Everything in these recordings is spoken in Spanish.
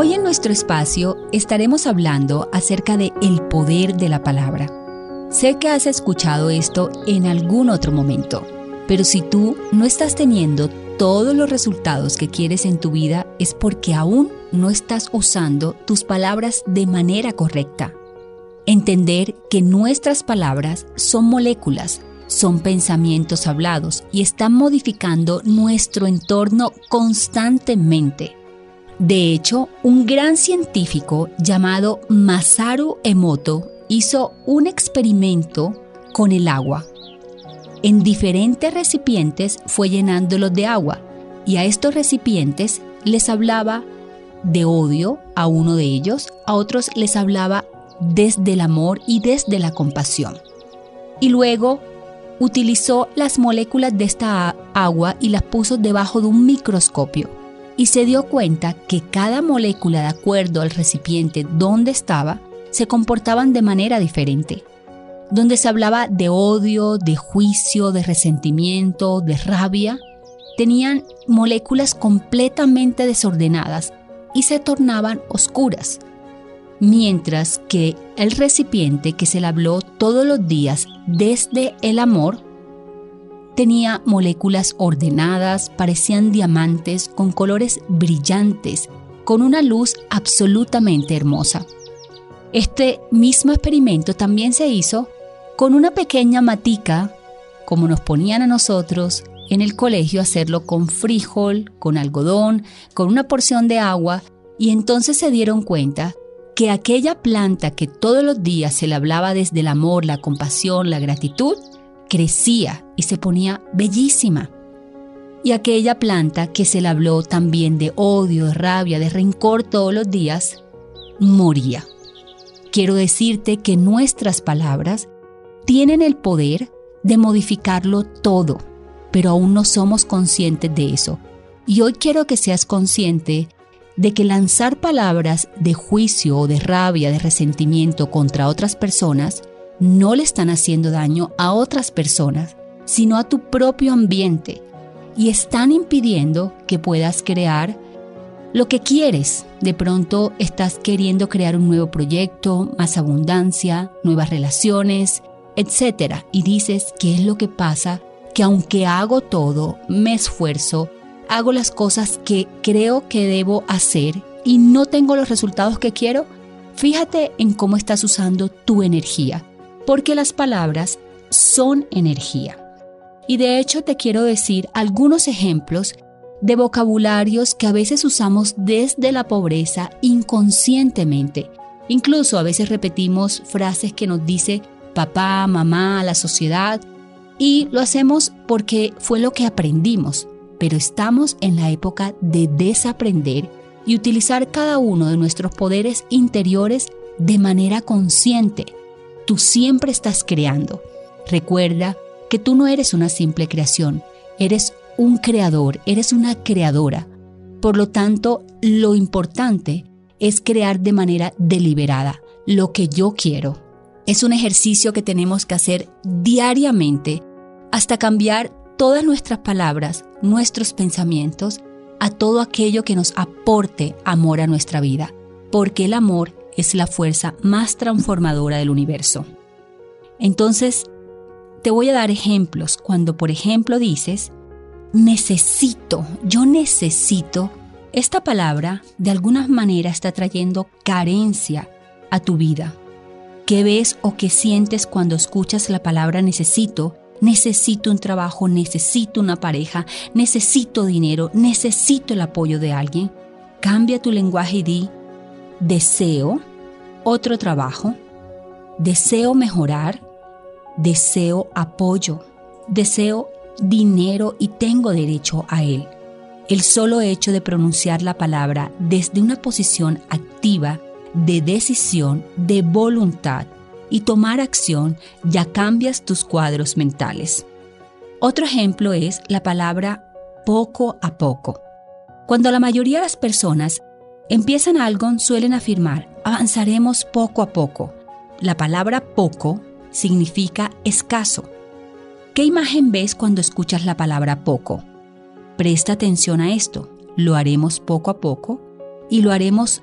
Hoy en nuestro espacio estaremos hablando acerca de el poder de la palabra. Sé que has escuchado esto en algún otro momento, pero si tú no estás teniendo todos los resultados que quieres en tu vida es porque aún no estás usando tus palabras de manera correcta. Entender que nuestras palabras son moléculas, son pensamientos hablados y están modificando nuestro entorno constantemente. De hecho, un gran científico llamado Masaru Emoto hizo un experimento con el agua. En diferentes recipientes fue llenándolos de agua y a estos recipientes les hablaba de odio a uno de ellos, a otros les hablaba desde el amor y desde la compasión. Y luego utilizó las moléculas de esta agua y las puso debajo de un microscopio y se dio cuenta que cada molécula de acuerdo al recipiente donde estaba se comportaban de manera diferente, donde se hablaba de odio, de juicio, de resentimiento, de rabia, tenían moléculas completamente desordenadas y se tornaban oscuras, mientras que el recipiente que se le habló todos los días desde el amor tenía moléculas ordenadas, parecían diamantes con colores brillantes, con una luz absolutamente hermosa. Este mismo experimento también se hizo con una pequeña matica, como nos ponían a nosotros en el colegio, hacerlo con frijol, con algodón, con una porción de agua, y entonces se dieron cuenta que aquella planta que todos los días se le hablaba desde el amor, la compasión, la gratitud, crecía y se ponía bellísima. Y aquella planta que se le habló también de odio, de rabia, de rencor todos los días, moría. Quiero decirte que nuestras palabras tienen el poder de modificarlo todo, pero aún no somos conscientes de eso. Y hoy quiero que seas consciente de que lanzar palabras de juicio o de rabia, de resentimiento contra otras personas no le están haciendo daño a otras personas, sino a tu propio ambiente y están impidiendo que puedas crear lo que quieres. De pronto estás queriendo crear un nuevo proyecto, más abundancia, nuevas relaciones, etc. Y dices, ¿qué es lo que pasa? Que aunque hago todo, me esfuerzo, hago las cosas que creo que debo hacer y no tengo los resultados que quiero, fíjate en cómo estás usando tu energía, porque las palabras son energía. Y de hecho te quiero decir algunos ejemplos de vocabularios que a veces usamos desde la pobreza inconscientemente. Incluso a veces repetimos frases que nos dice papá, mamá, la sociedad, y lo hacemos porque fue lo que aprendimos, pero estamos en la época de desaprender y utilizar cada uno de nuestros poderes interiores de manera consciente. Tú siempre estás creando. Recuerda que tú no eres una simple creación, eres un creador, eres una creadora. Por lo tanto, lo importante es crear de manera deliberada lo que yo quiero. Es un ejercicio que tenemos que hacer diariamente hasta cambiar todas nuestras palabras, nuestros pensamientos, a todo aquello que nos aporte amor a nuestra vida, porque el amor es la fuerza más transformadora del universo. Entonces, te voy a dar ejemplos. Cuando, por ejemplo, dices, necesito, yo necesito, esta palabra de alguna manera está trayendo carencia a tu vida. ¿Qué ves o qué sientes cuando escuchas la palabra necesito? Necesito un trabajo, necesito una pareja, necesito dinero, necesito el apoyo de alguien. Cambia tu lenguaje y di, deseo otro trabajo, deseo mejorar, deseo apoyo, deseo dinero y tengo derecho a él. El solo hecho de pronunciar la palabra desde una posición activa, de decisión, de voluntad y tomar acción, ya cambias tus cuadros mentales. Otro ejemplo es la palabra poco a poco. Cuando la mayoría de las personas empiezan algo, suelen afirmar, avanzaremos poco a poco. La palabra poco significa escaso. ¿Qué imagen ves cuando escuchas la palabra poco? Presta atención a esto. Lo haremos poco a poco y lo haremos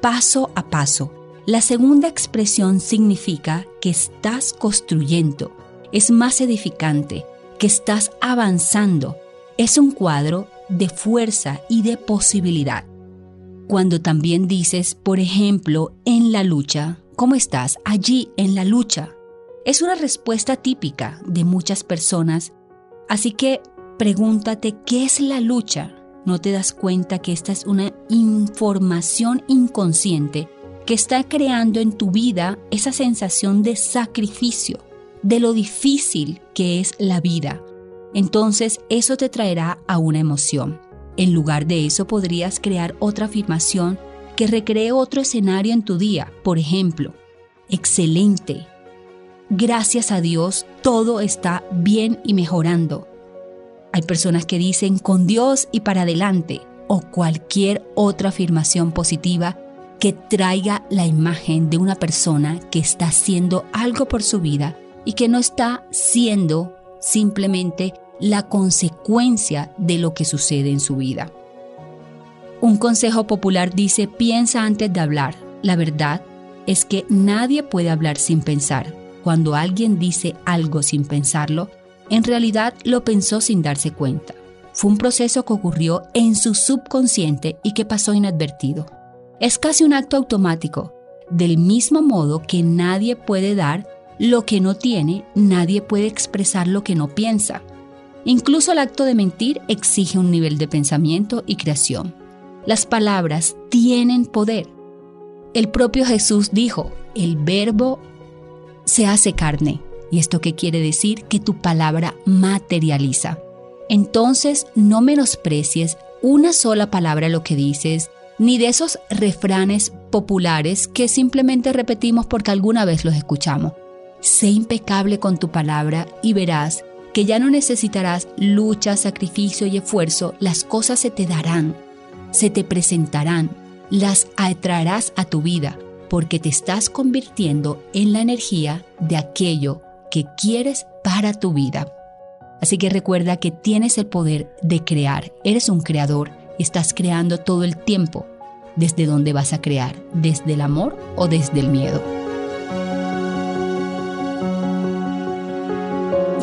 paso a paso. La segunda expresión significa que estás construyendo, es más edificante, que estás avanzando. Es un cuadro de fuerza y de posibilidad. Cuando también dices, por ejemplo, en la lucha, ¿cómo estás? Allí, en la lucha. Es una respuesta típica de muchas personas, así que pregúntate qué es la lucha. ¿No te das cuenta que esta es una información inconsciente que está creando en tu vida esa sensación de sacrificio, de lo difícil que es la vida? Entonces eso te traerá a una emoción. En lugar de eso podrías crear otra afirmación que recree otro escenario en tu día. Por ejemplo, excelente, gracias a Dios, todo está bien y mejorando. Hay personas que dicen con Dios y para adelante o cualquier otra afirmación positiva que traiga la imagen de una persona que está haciendo algo por su vida y que no está siendo simplemente la consecuencia de lo que sucede en su vida. Un consejo popular dice piensa antes de hablar. La verdad es que nadie puede hablar sin pensar. Cuando alguien dice algo sin pensarlo, en realidad lo pensó sin darse cuenta. Fue un proceso que ocurrió en su subconsciente y que pasó inadvertido. Es casi un acto automático. Del mismo modo que nadie puede dar lo que no tiene, nadie puede expresar lo que no piensa. Incluso el acto de mentir exige un nivel de pensamiento y creación. Las palabras tienen poder. El propio Jesús dijo, el verbo se hace carne. ¿Y esto qué quiere decir? Que tu palabra materializa. Entonces no menosprecies una sola palabra lo que dices, ni de esos refranes populares que simplemente repetimos porque alguna vez los escuchamos. Sé impecable con tu palabra y verás que ya no necesitarás lucha, sacrificio y esfuerzo, las cosas se te darán, se te presentarán, las atraerás a tu vida porque te estás convirtiendo en la energía de aquello que quieres para tu vida. Así que recuerda que tienes el poder de crear, eres un creador estás creando todo el tiempo. ¿Desde dónde vas a crear? ¿Desde el amor o desde el miedo?